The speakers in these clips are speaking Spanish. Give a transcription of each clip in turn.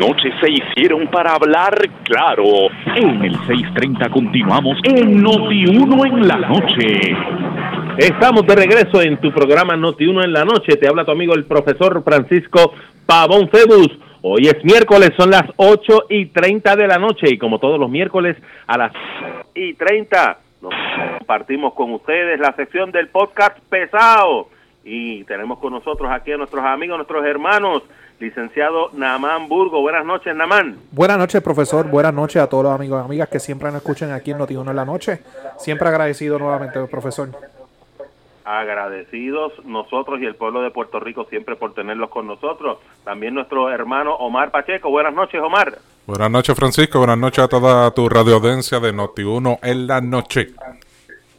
noches se hicieron para hablar claro. En el 630 continuamos en Noti1 en la noche. Estamos de regreso en tu programa Noti1 en la noche. Te habla tu amigo el profesor Francisco Pavón Febus. Hoy es miércoles, son las 8 y 30 de la noche y como todos los miércoles a las y 30 nos compartimos con ustedes la sección del podcast pesado y tenemos con nosotros aquí a nuestros amigos, nuestros hermanos, licenciado Namán Burgo. Buenas noches, Namán. Buenas noches, profesor. Buenas noches a todos los amigos y amigas que siempre nos escuchan aquí en Noti1 en la noche. Siempre agradecido nuevamente, profesor agradecidos nosotros y el pueblo de Puerto Rico siempre por tenerlos con nosotros. También nuestro hermano Omar Pacheco. Buenas noches, Omar. Buenas noches, Francisco. Buenas noches a toda tu radioaudiencia de Noti1 en la noche.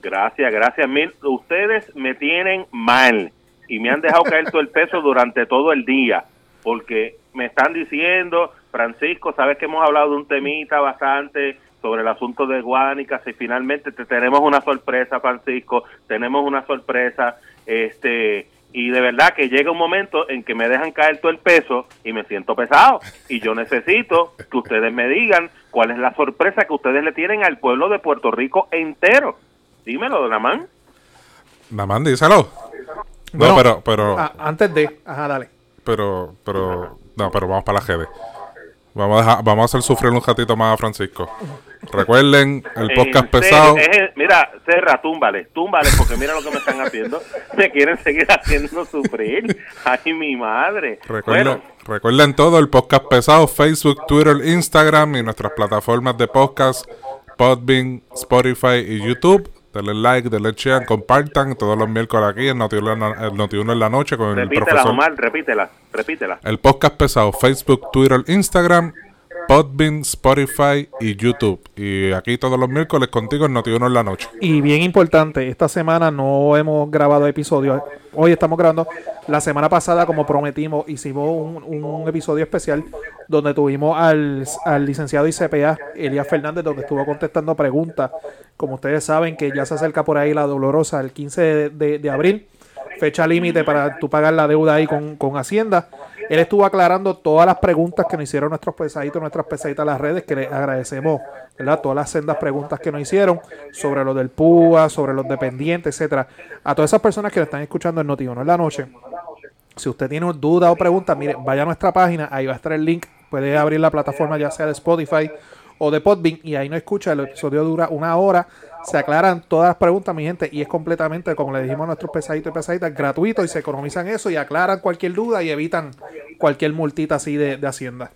Gracias, gracias mil. Ustedes me tienen mal y me han dejado caer todo el peso durante todo el día porque me están diciendo, Francisco, sabes que hemos hablado de un temita bastante sobre el asunto de Guánica, si finalmente te tenemos una sorpresa, Francisco, tenemos una sorpresa, este, y de verdad que llega un momento en que me dejan caer todo el peso y me siento pesado y yo necesito que ustedes me digan cuál es la sorpresa que ustedes le tienen al pueblo de Puerto Rico entero. Dímelo, Namán. Namán, díselo. No, pero, pero... antes de... Ajá, dale. Pero, pero... No, pero vamos para la GD. Vamos a, vamos a hacer sufrir un ratito más a Francisco. Recuerden el podcast pesado. mira, Serra, túmbale, túmbale, porque mira lo que me están haciendo. Me quieren seguir haciendo sufrir. Ay, mi madre. Recuerden, recuerden todo el podcast pesado: Facebook, Twitter, Instagram y nuestras plataformas de podcast, Podbean, Spotify y YouTube. Denle like, denle share, compartan todos los miércoles aquí en Noti1 en la noche con el profesor. Omar, repítela, repítela. El podcast pesado, Facebook, Twitter, Instagram Spotify y YouTube. Y aquí todos los miércoles contigo en Notiuno en la noche. Y bien importante, esta semana no hemos grabado episodios. Hoy estamos grabando. La semana pasada, como prometimos, hicimos un, episodio especial donde tuvimos al, licenciado ICPA, Elías Fernández, donde estuvo contestando preguntas. Como ustedes saben, que ya se acerca por ahí la dolorosa el 15 de, abril fecha límite para tú pagar la deuda ahí con, con Hacienda. Él estuvo aclarando todas las preguntas que nos hicieron nuestros pesaditos, nuestras pesaditas las redes, que le agradecemos, ¿verdad? Todas las sendas preguntas que nos hicieron sobre lo del PUA, sobre los dependientes, etcétera. A todas esas personas que le están escuchando en Noti1 en la noche, si usted tiene dudas o preguntas, mire, vaya a nuestra página, ahí va a estar el link, puede abrir la plataforma ya sea de Spotify o de Podbean y ahí no escucha, el episodio dura una hora se aclaran todas las preguntas, mi gente, y es completamente, como le dijimos a nuestros pesaditos y pesaditas, gratuito y se economizan eso y aclaran cualquier duda y evitan cualquier multita así de, Hacienda.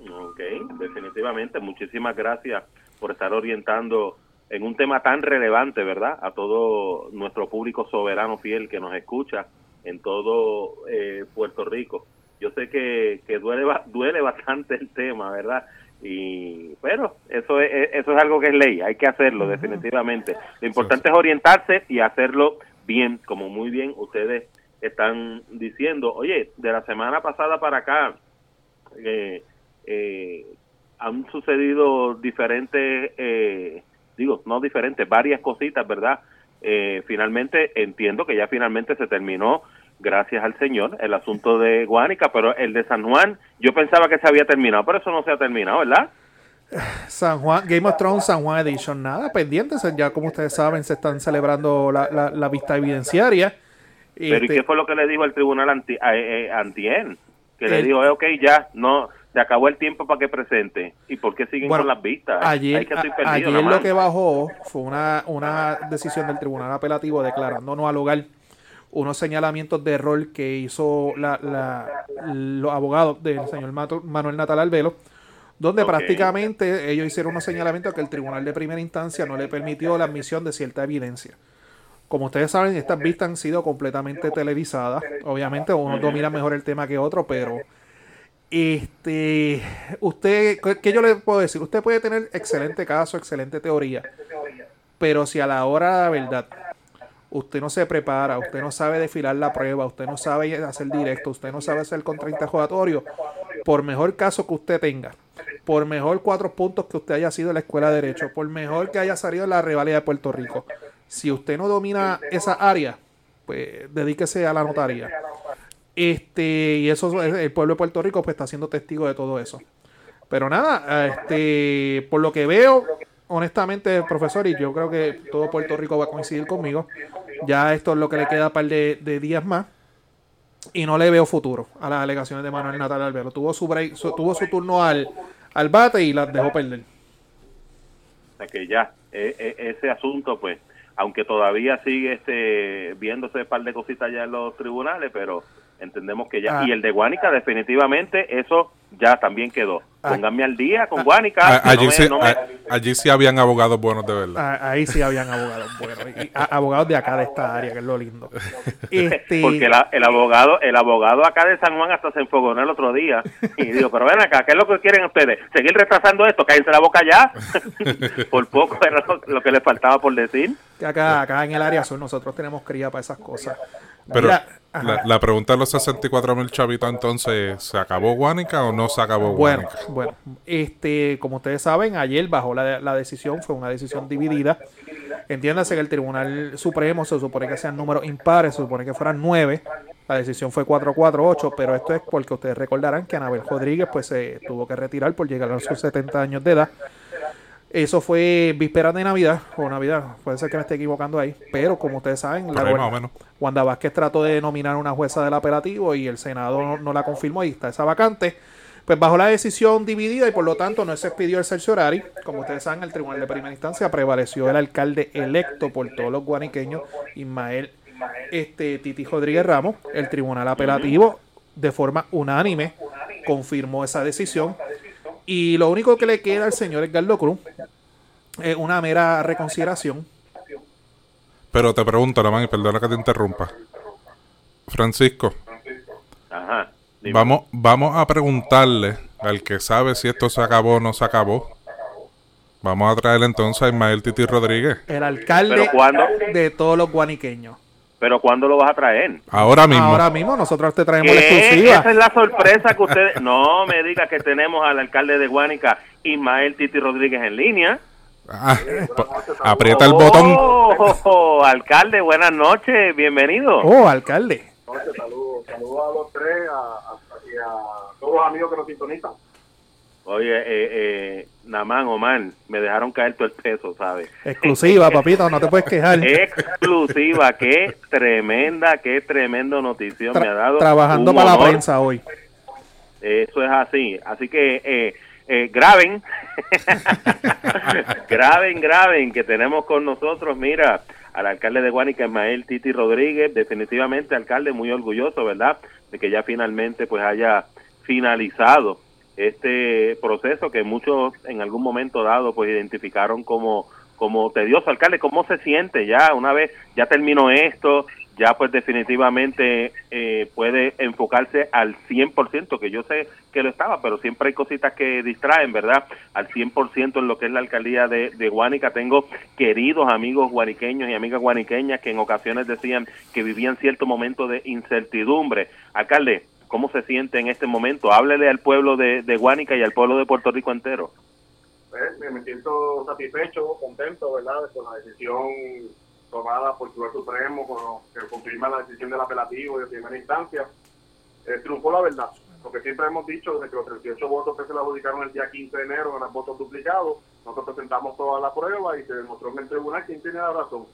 Ok, definitivamente. Muchísimas gracias por estar orientando en un tema tan relevante, ¿verdad? A todo nuestro público soberano fiel que nos escucha en todo eh, Puerto Rico. Yo sé que, que duele, duele bastante el tema, ¿verdad? Y pero eso es, eso es algo que es ley, hay que hacerlo definitivamente. Lo importante es orientarse y hacerlo bien, como muy bien ustedes están diciendo. Oye, de la semana pasada para acá eh, eh, han sucedido diferentes, eh, digo, no diferentes, varias cositas, ¿verdad? finalmente entiendo que ya finalmente se terminó gracias al Señor, el asunto de Guánica, pero el de San Juan, yo pensaba que se había terminado, pero eso no se ha terminado, ¿verdad? San Juan, Game of Thrones, San Juan Edition, nada, pendientes, ya como ustedes saben, se están celebrando la, la, vista evidenciaria. Pero ¿y este qué fue lo que le dijo el tribunal anti, eh, eh Que le dijo, eh, ok, ya, no, se acabó el tiempo para que presente. ¿Y por qué siguen con las vistas? Ayer, ayer lo que bajó fue una, una decisión del tribunal apelativo declarando no al hogar unos señalamientos de error que hizo los abogados del señor Manuel Natal Albelo, donde prácticamente ellos hicieron unos señalamientos que el tribunal de primera instancia no le permitió la admisión de cierta evidencia. Como ustedes saben, estas vistas han sido completamente televisadas. Obviamente uno domina mejor el tema que otro, pero este usted qué yo le puedo decir? Usted puede tener excelente caso, excelente teoría, pero si a la hora de la verdad usted no se prepara, usted no sabe desfilar la prueba, usted no sabe hacer directo, usted no sabe hacer contrainterrogatorio, por mejor caso que usted tenga, por mejor cuatro puntos que usted haya sido en la escuela de derecho, por mejor que haya salido en la rivalidad de Puerto Rico, si usted no domina esa área, pues dedíquese a la notaría. Este, y eso el pueblo de Puerto Rico pues está siendo testigo de todo eso. Pero nada, este, por lo que veo, honestamente, profesor, y yo creo que todo Puerto Rico va a coincidir conmigo, ya esto es lo que le queda un par de, días más. Y no le veo futuro a las alegaciones de Manuel Natal Albero. Tuvo su, tuvo su turno al, bate y las dejó perder. Que ya, e, e, ese asunto, pues, aunque todavía sigue este, viéndose un par de cositas ya en los tribunales, pero entendemos que ya. Ah. Y el de Guánica, definitivamente, eso ya también quedó. Ah. Pónganme al día con ah. Guánica. allí, sí, allí, sí, habían abogados buenos de verdad. ahí sí habían abogados buenos. abogados de acá de esta área, que es lo lindo. Este... Porque el abogado el abogado acá de San Juan hasta se enfogonó el otro día. Y digo, pero ven acá, ¿qué es lo que quieren ustedes? ¿Seguir retrasando esto? Cállense la boca ya. por poco era lo, que les faltaba por decir. acá, acá en el área sur nosotros tenemos cría para esas cosas. Pero la, pregunta de los 64 mil chavitos entonces, ¿se acabó Guánica o no se acabó Guánica? Bueno, este, como ustedes saben, ayer bajo la, la decisión, fue una decisión dividida. Entiéndase que el Tribunal Supremo se supone que sean números impares, se supone que fueran nueve. La decisión fue 448, pero esto es porque ustedes recordarán que Anabel Rodríguez pues se tuvo que retirar por llegar a sus 70 años de edad. Eso fue víspera de Navidad, o Navidad, puede ser que me esté equivocando ahí, pero como ustedes saben, la Wanda Vázquez trató de nominar una jueza del apelativo y el Senado no, la confirmó y está esa vacante. Pues bajo la decisión dividida y por lo tanto no se expidió el cerciorari, como ustedes saben, el tribunal de primera instancia prevaleció el alcalde electo por todos los guaniqueños, Ismael este, Titi Rodríguez Ramos. El tribunal apelativo, de forma unánime, confirmó esa decisión y lo único que le queda al señor Edgardo Cruz es una mera reconsideración. Pero te pregunto, y perdona que te interrumpa. Francisco. Ajá, vamos, vamos a preguntarle al que sabe si esto se acabó o no se acabó. Vamos a traer entonces a Ismael Titi Rodríguez. El alcalde de todos los guaniqueños. Pero ¿cuándo lo vas a traer? Ahora mismo. Ahora mismo, nosotros te traemos la exclusiva. Esa es la sorpresa que ustedes... No me diga que tenemos al alcalde de Guánica, Ismael Titi Rodríguez, en línea. Ah, aprieta el botón. Oh, alcalde, buenas noches, bienvenido. Oh, alcalde. Saludos, saludos a los tres a, y a todos los amigos que nos sintonizan. Oye, eh, eh, Namán, Omar, me dejaron caer todo el peso, ¿sabes? Exclusiva, papito, no te puedes quejar. Exclusiva, qué tremenda, qué tremendo noticia me ha dado. Trabajando para la prensa hoy. Eso es así. Así que eh, eh graben, graben, graben, que tenemos con nosotros, mira, al alcalde de Guanica, Ismael Titi Rodríguez, definitivamente alcalde muy orgulloso, ¿verdad? De que ya finalmente pues haya finalizado este proceso que muchos en algún momento dado pues identificaron como como tedioso alcalde cómo se siente ya una vez ya terminó esto ya pues definitivamente eh, puede enfocarse al 100%, que yo sé que lo estaba, pero siempre hay cositas que distraen, ¿verdad? Al 100% en lo que es la alcaldía de, de Guánica. Tengo queridos amigos guaniqueños y amigas guaniqueñas que en ocasiones decían que vivían cierto momento de incertidumbre. Alcalde, ¿Cómo se siente en este momento? Háblele al pueblo de, de Guánica y al pueblo de Puerto Rico entero. Pues, me siento satisfecho, contento, ¿verdad?, con la decisión tomada por el Tribunal Supremo, con, que confirma la decisión del apelativo de primera instancia. Eh, triunfó la verdad, porque siempre hemos dicho desde que los 38 votos que se le adjudicaron el día 15 de enero eran votos duplicados, nosotros presentamos toda la prueba y se demostró en el tribunal quién tiene la razón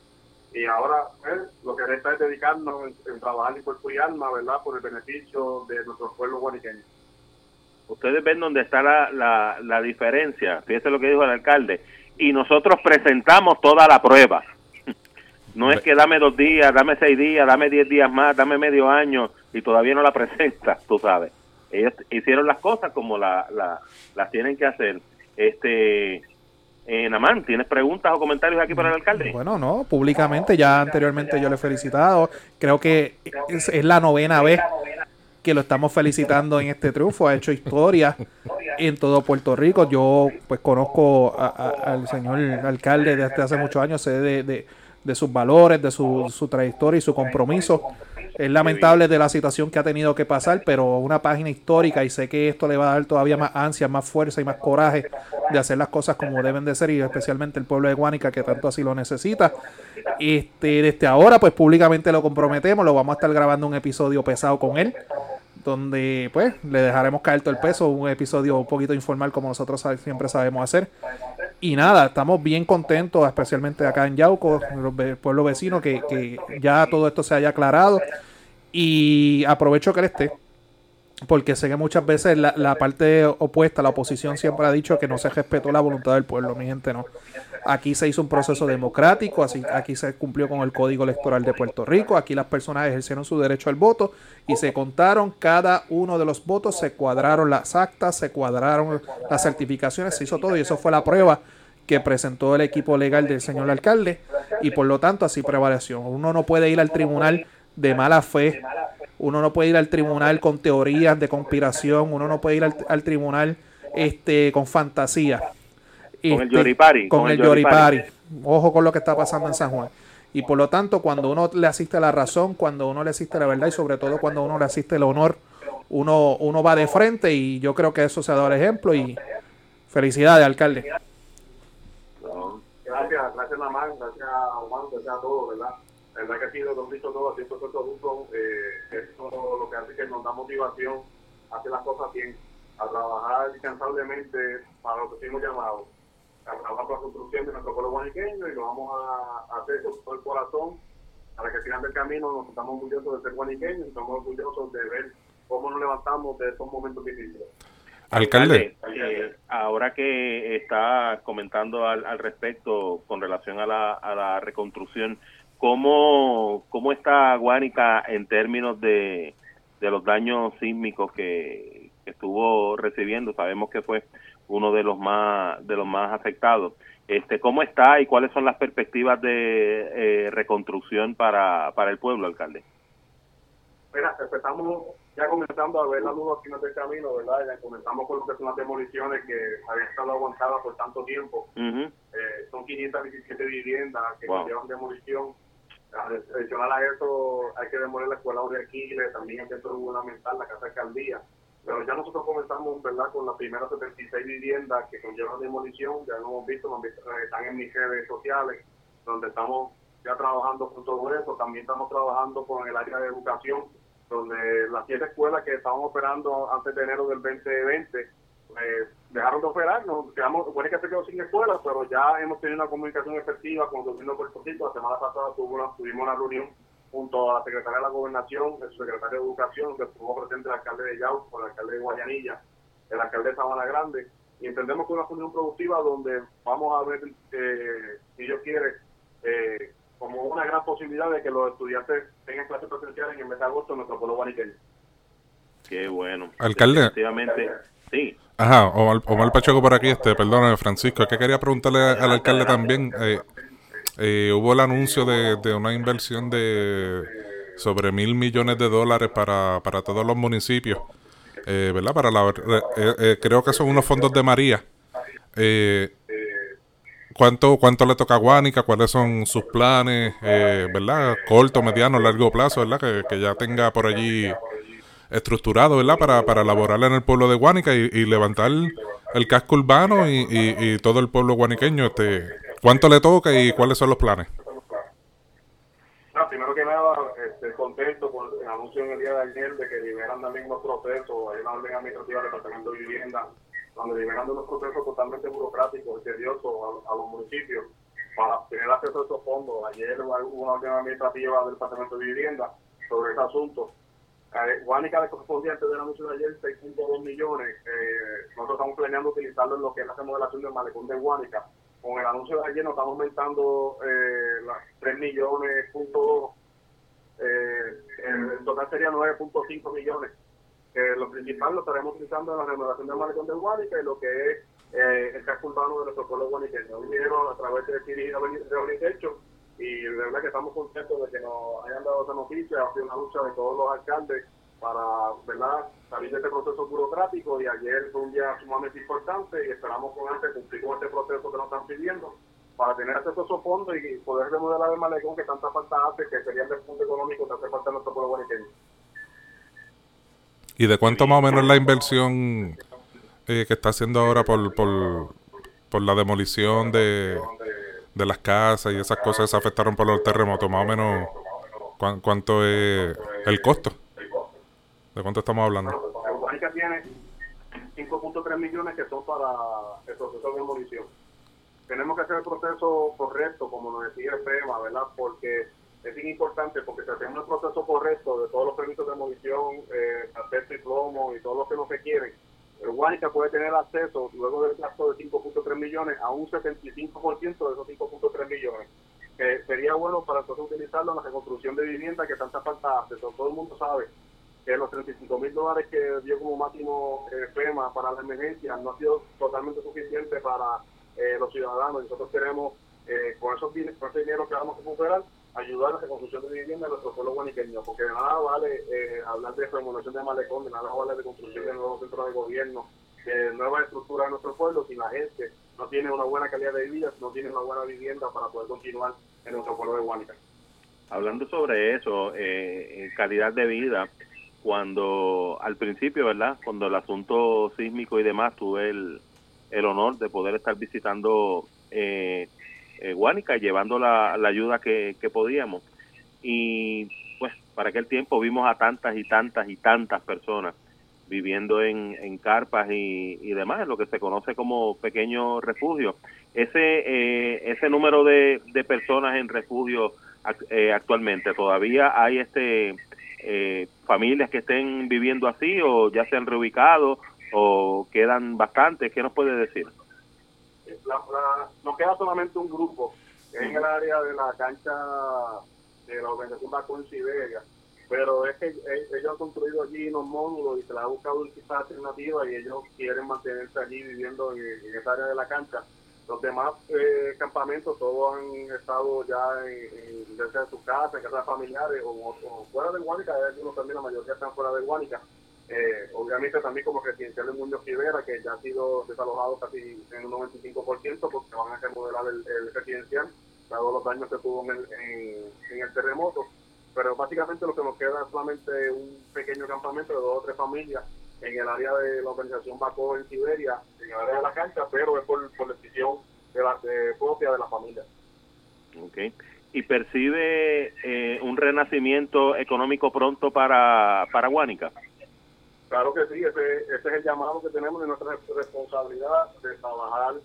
y ahora pues, lo que resta es dedicarnos en, trabajar en cuerpo y alma, ¿verdad?, por el beneficio de nuestros pueblos guaniqueños. Ustedes ven dónde está la, la, diferencia, fíjese lo que dijo el alcalde, y nosotros presentamos toda la prueba. No es que dame dos días, dame seis días, dame diez días más, dame medio año y todavía no la presentas, tú sabes. Ellos hicieron las cosas como la, la, las tienen que hacer. Este, eh, Namán, ¿tienes preguntas o comentarios aquí para el alcalde? Bueno, no, públicamente ya anteriormente yo le he felicitado. Creo que es, la novena vez que lo estamos felicitando en este triunfo. Ha hecho historia en todo Puerto Rico. Yo pues conozco al señor alcalde desde hace muchos años, sé de, de, sus valores, de su, su trayectoria y su compromiso es lamentable de la situación que ha tenido que pasar, pero una página histórica y sé que esto le va a dar todavía más ansia, más fuerza y más coraje de hacer las cosas como deben de ser y especialmente el pueblo de Guánica que tanto así lo necesita. Este, desde ahora pues públicamente lo comprometemos, lo vamos a estar grabando un episodio pesado con él donde pues le dejaremos caer todo el peso, un episodio un poquito informal como nosotros siempre sabemos hacer. Y nada, estamos bien contentos, especialmente acá en Yauco, el pueblo vecino, que, que ya todo esto se haya aclarado. Y aprovecho que él esté, porque sé que muchas veces la, la, parte opuesta, la oposición siempre ha dicho que no se respetó la voluntad del pueblo, mi gente no. Aquí se hizo un proceso democrático, así, aquí se cumplió con el Código Electoral de Puerto Rico, aquí las personas ejercieron su derecho al voto y se contaron cada uno de los votos, se cuadraron las actas, se cuadraron las certificaciones, se hizo todo y eso fue la prueba que presentó el equipo legal del señor alcalde y por lo tanto así prevaleció. Uno no puede ir al tribunal de mala fe, uno no puede ir al tribunal con teorías de conspiración, uno no puede ir al, al tribunal este con fantasía con el Yoripari. Con, el, Yoripari. Ojo con lo que está pasando en San Juan. Y por lo tanto, cuando uno le asiste la razón, cuando uno le asiste la verdad y sobre todo cuando uno le asiste el honor, uno, uno va de frente y yo creo que eso se ha dado el ejemplo y felicidades, alcalde. Gracias, gracias Namán, gracias Juan, gracias a todos, ¿verdad? La verdad que ha sido, lo dicho todo, así todo juntos, eh, esto lo que hace que nos da motivación a hacer las cosas bien, a trabajar incansablemente para lo que hemos llamado a trabajar por la construcción de nuestro pueblo guaniqueño y lo vamos a, hacer con todo el corazón para que al final del camino nos estamos orgullosos de ser guaniqueños y estamos orgullosos de ver cómo nos levantamos de estos momentos difíciles. Alcalde, eh, ahora que está comentando al, al, respecto con relación a la, a la reconstrucción, ¿cómo, ¿cómo está Guánica en términos de, de los daños sísmicos que, que estuvo recibiendo? Sabemos que fue uno de los más de los más afectados. Este, ¿Cómo está y cuáles son las perspectivas de eh, reconstrucción para, para el pueblo, alcalde? Mira, empezamos ya comenzando a ver la luz al final del camino, ¿verdad? Ya comenzamos con lo que son las demoliciones que habían estado aguantadas por tanto tiempo. eh, son 517 viviendas que llevan demolición. Adicional a eso, hay que demoler la escuela de Aquiles, también el centro gubernamental, la casa alcaldía. Pero ya nosotros comenzamos, ¿verdad?, con las primeras 76 viviendas que conllevan demolición, ya lo hemos visto, están en mis redes sociales, donde estamos ya trabajando con todo eso. También estamos trabajando con el área de educación, donde las siete escuelas que estábamos operando antes de enero del 2020 pues, dejaron de operar. Nos quedamos, bueno, que se quedó sin escuelas, pero ya hemos tenido una comunicación efectiva con el gobierno de Puerto Rico. La semana pasada tuvimos una reunión junto a la secretaria de la Gobernación, el secretario de Educación, que estuvo presente el alcalde de Yauco, el alcalde de Guayanilla, el alcalde de Sabana Grande, y entendemos que una reunión productiva donde vamos a ver, eh, si Dios quiere, eh, como una gran posibilidad de que los estudiantes tengan clases presenciales en el mes de agosto en nuestro pueblo guaniqueño. Qué bueno. Alcalde. Efectivamente, sí. Ajá, Omar, Omar Pacheco por aquí, este, perdón, Francisco, es que quería preguntarle al alcalde también, eh, eh, hubo el anuncio de, de, una inversión de sobre mil millones de dólares para, para todos los municipios, eh, ¿verdad? Para la, eh, eh creo que son unos fondos de María. Eh, ¿cuánto, ¿Cuánto le toca a Guánica? ¿Cuáles son sus planes, ¿verdad? Corto, mediano, largo plazo, ¿verdad? Que, que, ya tenga por allí estructurado, ¿verdad? Para, para elaborar en el pueblo de Guánica y, y levantar el casco urbano y, y, y todo el pueblo guaniqueño este ¿Cuánto le toca y cuáles son los planes? No, primero que nada, este, contento con el anuncio en el día de ayer de que liberan también los procesos, hay una orden administrativa del Departamento de Vivienda, donde liberan los procesos totalmente burocráticos y tediosos a, los municipios para tener acceso a esos fondos. Ayer hubo una orden administrativa del Departamento de Vivienda sobre ese asunto. Eh, Guánica de correspondiente del anuncio de ayer, 6.2 millones. Eh, nosotros estamos planeando utilizarlo en lo que es la remodelación del malecón de Guánica con el anuncio de ayer nos estamos aumentando eh, las 3 millones, punto, eh, en total sería 9.5 millones. Eh, lo principal lo estaremos utilizando en la renovación del malecón de Guanica y lo que es eh, el casco urbano de nuestro pueblo guaniqueño. Un dinero a través de dirigir de hecho y de verdad que estamos contentos de que nos hayan dado esa noticia. Ha sido una lucha de todos los alcaldes para ¿verdad? salir de este proceso burocrático y ayer fue un día sumamente importante y esperamos con este cumplir con este proceso que nos están pidiendo para tener acceso a esos fondos y poder remodelar el malecón que tanta falta hace, que sería el punto económico que hace falta en nuestro pueblo guaniqueño. ¿Y de cuánto más o menos la inversión eh, que está haciendo ahora por, por, por la demolición de, de las casas y esas cosas que se afectaron por los terremotos? Más o menos, ¿cuán- ¿cuánto es el costo? ¿De cuánto estamos hablando? Tiene 5.3 millones que son para el proceso de demolición. Tenemos que hacer el proceso correcto, como nos decía el FEMA, ¿verdad? Porque es bien importante, porque si hacemos el proceso correcto de todos los permisos de demolición, eh, asbesto y plomo y todo lo que no se quiere, el Guanica puede tener acceso, luego del gasto de 5.3 millones, a un 75% de esos 5.3 millones. Que sería bueno para entonces utilizarlo en la reconstrucción de vivienda que tanta falta hace. Todo el mundo sabe que los 35 mil dólares que dio como máximo eh, FEMA para la emergencia no ha sido totalmente suficiente para eh, los ciudadanos. Nosotros queremos, eh, con, esos, con ese dinero que vamos a recuperar, ayudar a la reconstrucción de vivienda de nuestro pueblo guaniqueño, porque de nada vale eh, hablar de remodelación de malecón, de nada vale de construcción de nuevos centros de gobierno, de nuevas estructuras de nuestro pueblo, si la gente no tiene una buena calidad de vida, no tiene una buena vivienda para poder continuar en nuestro pueblo de Guanica. Hablando sobre eso, eh, calidad de vida, cuando al principio, ¿verdad? Cuando el asunto sísmico y demás, tuve el, el honor de poder estar visitando eh, eh, llevando la, la ayuda que, podíamos. Y pues para aquel tiempo vimos a tantas y tantas y tantas personas viviendo en, carpas y, y demás, lo que se conoce como pequeños refugios. Ese, eh, ese número de, de personas en refugio eh, actualmente, ¿todavía hay este eh, familias que estén viviendo así o ya se han reubicado o quedan bastantes? ¿Qué nos puede decir? La, la- nos queda solamente un grupo en el área de la cancha de la organización en Siberia, pero es que eh, ellos han construido allí unos módulos y se les ha buscado quizás alternativa y ellos quieren mantenerse allí viviendo en, en esa área de la cancha. Los demás eh, campamentos todos han estado ya en, en, cerca de sus casas, en casas familiares o, o fuera de Guánica, hay algunos también, la mayoría están fuera de Guánica. Eh, obviamente también como residencial de Muñoz Rivera, que ya ha sido desalojado casi en un 95% porque van a remodelar el, residencial, dado los daños que tuvo en el, en, el terremoto. Pero básicamente lo que nos queda es solamente un pequeño campamento de dos o tres familias en el área de la organización Baco en Siberia, en el área de la cancha, pero es por, decisión de la, de, propia de la familia. Okay. ¿Y percibe eh, un renacimiento económico pronto para, para? Claro que sí, ese, ese es el llamado que tenemos de nuestra responsabilidad de trabajar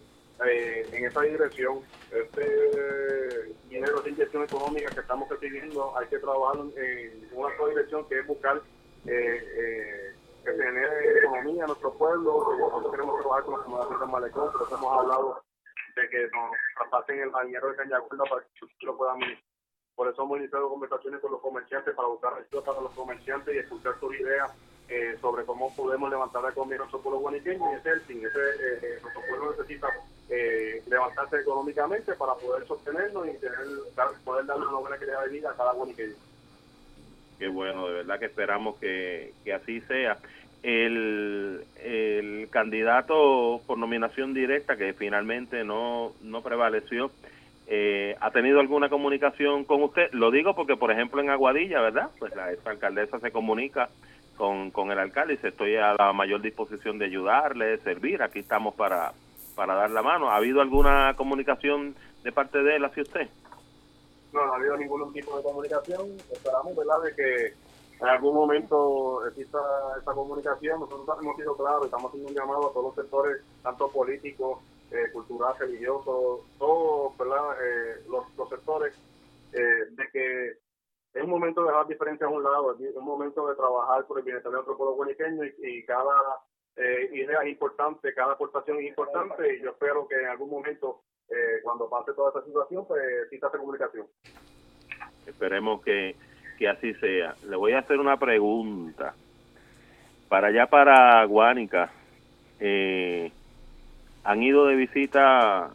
eh, en esa dirección. Este dinero de inyección económica que estamos recibiendo, hay que trabajar en una sola dirección que es buscar eh, eh, que se genere economía en nuestro pueblo. Nosotros queremos trabajar con la comunidad de Malecón, pero hemos hablado de que nos traspasen el bañero de Cañaguarda para que lo puedan por eso hemos iniciado conversaciones con los comerciantes para buscar ayuda para los comerciantes y escuchar sus ideas eh, sobre cómo podemos levantar la economía de nuestro pueblo guaniqueño y es el fin. Ese, eh, nuestro pueblo necesita eh, levantarse económicamente para poder sostenernos y tener, dar, poder darle una buena calidad de vida a cada guaniqueño. Qué bueno, de verdad que esperamos que, que así sea. El, el candidato por nominación directa que finalmente no, no prevaleció, eh, ¿ha tenido alguna comunicación con usted? Lo digo porque, por ejemplo, en Aguadilla, ¿verdad? Pues la alcaldesa se comunica con, con el alcalde y estoy a la mayor disposición de ayudarle, servir, aquí estamos para, para dar la mano. ¿Ha habido alguna comunicación de parte de él hacia usted? No, no ha habido ningún tipo de comunicación. Esperamos, ¿verdad?, de que en algún momento exista esa comunicación. Nosotros hemos sido claros, estamos haciendo un llamado a todos los sectores, tanto políticos, eh, culturales, religiosos, todos, ¿verdad?, eh, los, los, sectores, eh, de que es un momento de dejar diferencias a un lado, es un momento de trabajar por el bienestar de nuestro pueblo guaniqueño y, y cada eh, idea es importante, cada aportación es importante y yo espero que en algún momento, eh, cuando pase toda esta situación, pues exista esta comunicación. Esperemos que, que así sea. Le voy a hacer una pregunta. Para allá, para Guánica, eh, ¿han ido de visita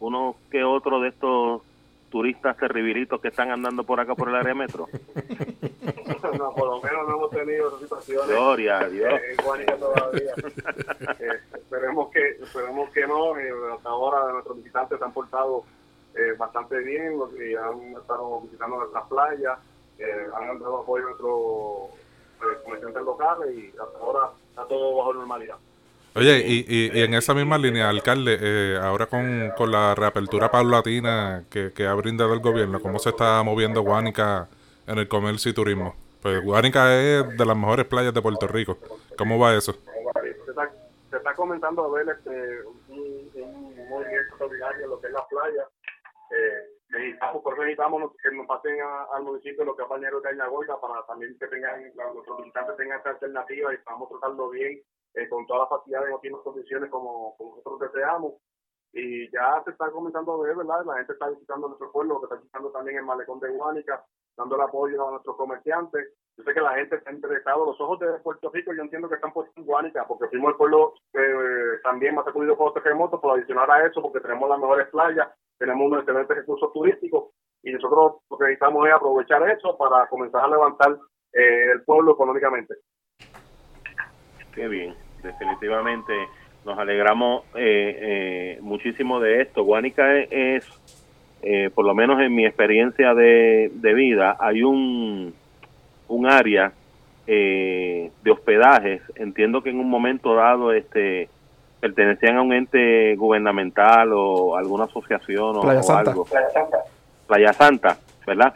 unos que otros de estos turistas terribilitos que están andando por acá por el área metro? no, por lo menos no hemos tenido situaciones. Gloria a Dios. Eh, todavía. eh, esperemos que esperemos que no. Eh, hasta ahora nuestros visitantes se han portado eh, bastante bien, que han estado visitando nuestras playas, eh, han dado apoyo a nuestros eh, comerciantes locales y hasta ahora está todo bajo normalidad. Oye, y, y, y en esa misma línea, alcalde, eh, ahora con, con la reapertura paulatina que, que ha brindado el gobierno, ¿cómo se está moviendo Guánica en el comercio y turismo? Pues Guánica es de las mejores playas de Puerto Rico. ¿Cómo va eso? Se está, comenzando a ver este, un, un movimiento extraordinario en lo que es la playa. Eh, necesitamos, por eso necesitamos que nos pasen al municipio los compañeros de Añagoita para también que tengan, nuestros visitantes tengan esta alternativa y podamos tratarlo bien, eh, con todas las facilidades y óptimas condiciones como, como nosotros deseamos. Y ya se está comenzando a ver, ¿verdad? La gente está visitando nuestro pueblo, lo que está visitando también el malecón de Guánica, dando el apoyo a nuestros comerciantes. Yo sé que la gente está interesada, los ojos de Puerto Rico, yo entiendo que están puestos en Guánica, porque fuimos el pueblo eh, también más sacudido por los terremotos, por adicionar a eso, porque tenemos las mejores playas, tenemos unos excelentes recursos turísticos, y nosotros lo que necesitamos es aprovechar eso para comenzar a levantar eh, el pueblo económicamente. Qué bien, definitivamente nos alegramos eh, eh, muchísimo de esto. Guánica es, es, eh, por lo menos en mi experiencia de, de vida, hay un, un área eh, de hospedajes. Entiendo que en un momento dado este pertenecían a un ente gubernamental o alguna asociación o, Playa o Santa. algo. Playa Santa, ¿verdad?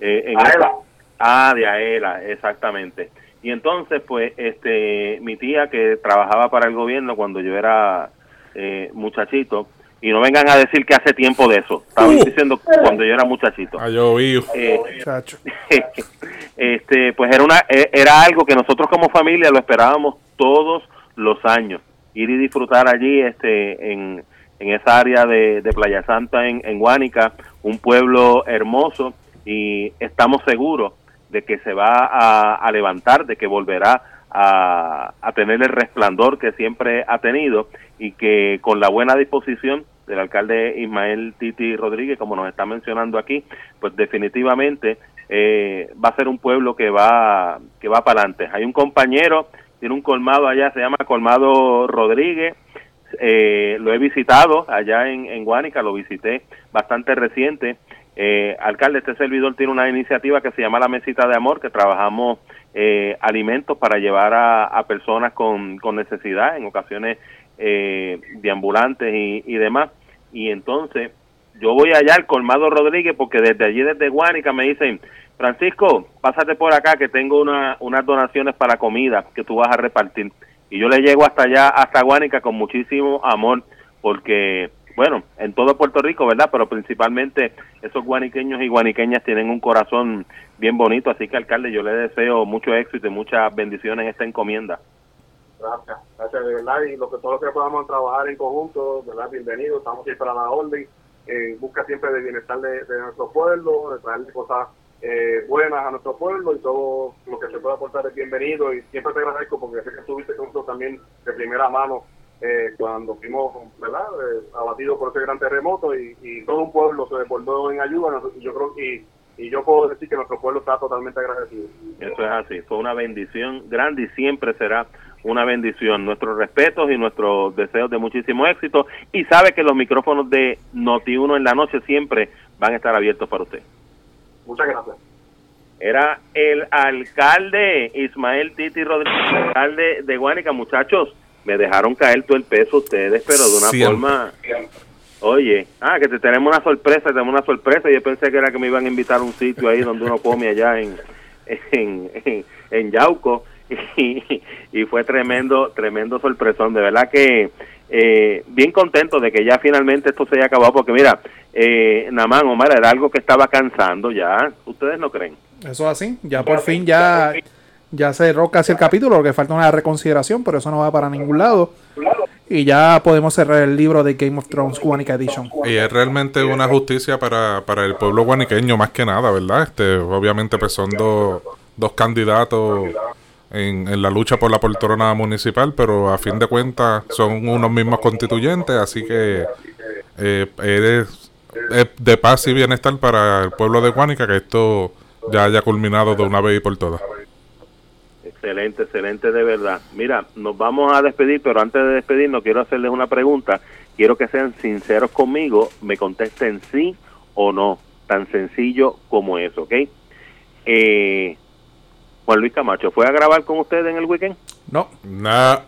Eh, en Aela. Ah, de Aela, exactamente. Y entonces, pues, este, mi tía que trabajaba para el gobierno cuando yo era eh, muchachito, y no vengan a decir que hace tiempo de eso, estaban Uh. diciendo cuando yo era muchachito. Ha llovido. Eh, Chacho. este, pues era una, e- era algo que nosotros como familia lo esperábamos todos los años, ir y disfrutar allí, este, en, en esa área de, de Playa Santa en, en Guánica, un pueblo hermoso y estamos seguros de que se va a, levantar, de que volverá a, tener el resplandor que siempre ha tenido y que con la buena disposición del alcalde Ismael Titi Rodríguez, como nos está mencionando aquí, pues definitivamente eh, va a ser un pueblo que va que va para adelante. Hay un compañero, tiene un colmado allá, se llama Colmado Rodríguez, eh, lo he visitado allá en, en lo visité bastante reciente. Eh, alcalde, este servidor tiene una iniciativa que se llama La Mesita de Amor, que trabajamos eh, alimentos para llevar a, personas con, necesidad, en ocasiones eh, de ambulantes y, y demás. Y entonces yo voy allá al Colmado Rodríguez porque desde allí, desde Guánica, me dicen, Francisco, pásate por acá que tengo una, unas donaciones para comida que tú vas a repartir. Y yo le llego hasta allá, hasta Guánica, con muchísimo amor, porque, bueno, en todo Puerto Rico, ¿verdad? Pero principalmente esos guaniqueños y guaniqueñas tienen un corazón bien bonito. Así que, alcalde, yo le deseo mucho éxito y muchas bendiciones en esta encomienda. Gracias, gracias de verdad. Y lo que todos que podamos trabajar en conjunto, ¿verdad? Bienvenidos, estamos siempre a la orden. Eh, busca siempre el bienestar de, de nuestro pueblo, de traerle cosas eh, buenas a nuestro pueblo y todo lo que se pueda aportar es bienvenido. Y siempre te agradezco porque sé que estuviste con nosotros también de primera mano eh, cuando fuimos, ¿verdad? Eh, abatidos por ese gran terremoto y, y todo un pueblo se desbordó en ayuda. Y yo creo y, y yo puedo decir que nuestro pueblo está totalmente agradecido. Eso es así, fue una bendición grande y siempre será una bendición. Nuestros respetos y nuestros deseos de muchísimo éxito. Y sabe que los micrófonos de Noti1 en la noche siempre van a estar abiertos para usted. Muchas gracias. Era el alcalde Ismael Titi Rodríguez, alcalde de Guánica. Muchachos, me dejaron caer todo el peso ustedes, pero de una Siempre. forma... Oye, ah, que te tenemos una sorpresa, tenemos una sorpresa. Yo pensé que era que me iban a invitar a un sitio ahí donde uno come allá en, en, en, en Yauco. Y, y fue tremendo, tremendo sorpresón. De verdad que eh, bien contento de que ya finalmente esto se haya acabado. Porque mira, eh, Namán, Omar, era algo que estaba cansando ya. ¿Ustedes no creen? Eso es así. Ya por fin ya, ya cerró casi el capítulo, porque falta una reconsideración, pero eso no va para ningún lado. Y ya podemos cerrar el libro de Game of Thrones Guanica Edition. Y es realmente una justicia para, para el pueblo guaniqueño más que nada, ¿verdad? Este, obviamente pues son dos, dos candidatos en, en la lucha por la poltrona municipal, pero a fin de cuentas son unos mismos constituyentes, así que eh, eres, es de paz y bienestar para el pueblo de Guánica que esto ya haya culminado de una vez y por todas. Excelente, excelente de verdad. Mira, nos vamos a despedir, pero antes de despedirnos quiero hacerles una pregunta. Quiero que sean sinceros conmigo, me contesten sí o no, tan sencillo como eso, ¿ok? Eh, Juan Luis Camacho, ¿fue a grabar con ustedes en el weekend? No. Nah.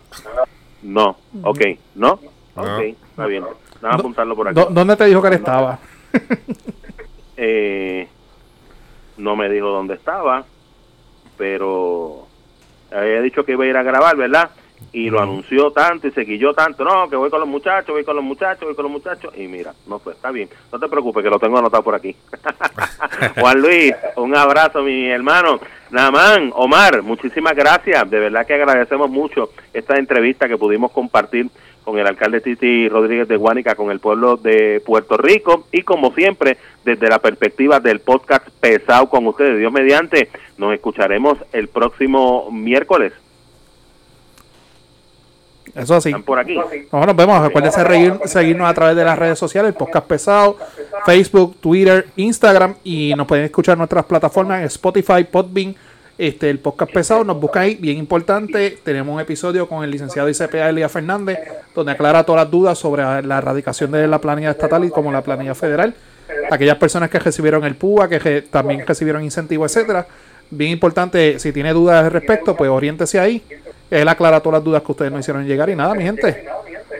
No, ok, ¿no? No. Ok, está bien. Vamos a apuntarlo por aquí. ¿Dó- ¿Dónde te dijo que él estaba? Eh, no me dijo dónde estaba, pero había dicho que iba a ir a grabar, ¿verdad? Y lo anunció tanto y se quilló tanto, no, que voy con los muchachos, voy con los muchachos, voy con los muchachos, y mira, no fue, está bien, no te preocupes que lo tengo anotado por aquí. Juan Luis, un abrazo, mi hermano. Namán, Omar, muchísimas gracias, de verdad que agradecemos mucho esta entrevista que pudimos compartir con el alcalde Titi Rodríguez de Guánica, con el pueblo de Puerto Rico y como siempre desde la perspectiva del podcast pesado con ustedes. Dios mediante, nos escucharemos el próximo miércoles. Eso así. ¿Están por aquí? No, nos vemos. Acuérdense de reír- seguirnos a través de las redes sociales, el podcast pesado, Facebook, Twitter, Instagram y nos pueden escuchar en nuestras plataformas en Spotify, Podbean, este, el podcast pesado. Nos buscan ahí, bien importante. Tenemos un episodio con el licenciado ICPA Elías Fernández, donde aclara todas las dudas sobre la erradicación de la planilla estatal y como la planilla federal. Aquellas personas que recibieron el PUA, que re- también recibieron incentivos, etcétera. Bien importante, si tiene dudas al respecto, pues oriéntese ahí. Él aclara todas las dudas que ustedes nos hicieron llegar. Y nada, mi gente.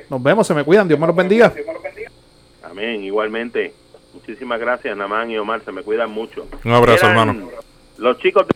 Nos vemos, se me cuidan. Dios me los bendiga. Amén, igualmente. Muchísimas gracias, Namán y Omar, se me cuidan mucho. Un abrazo, Eran hermano. Los chicos de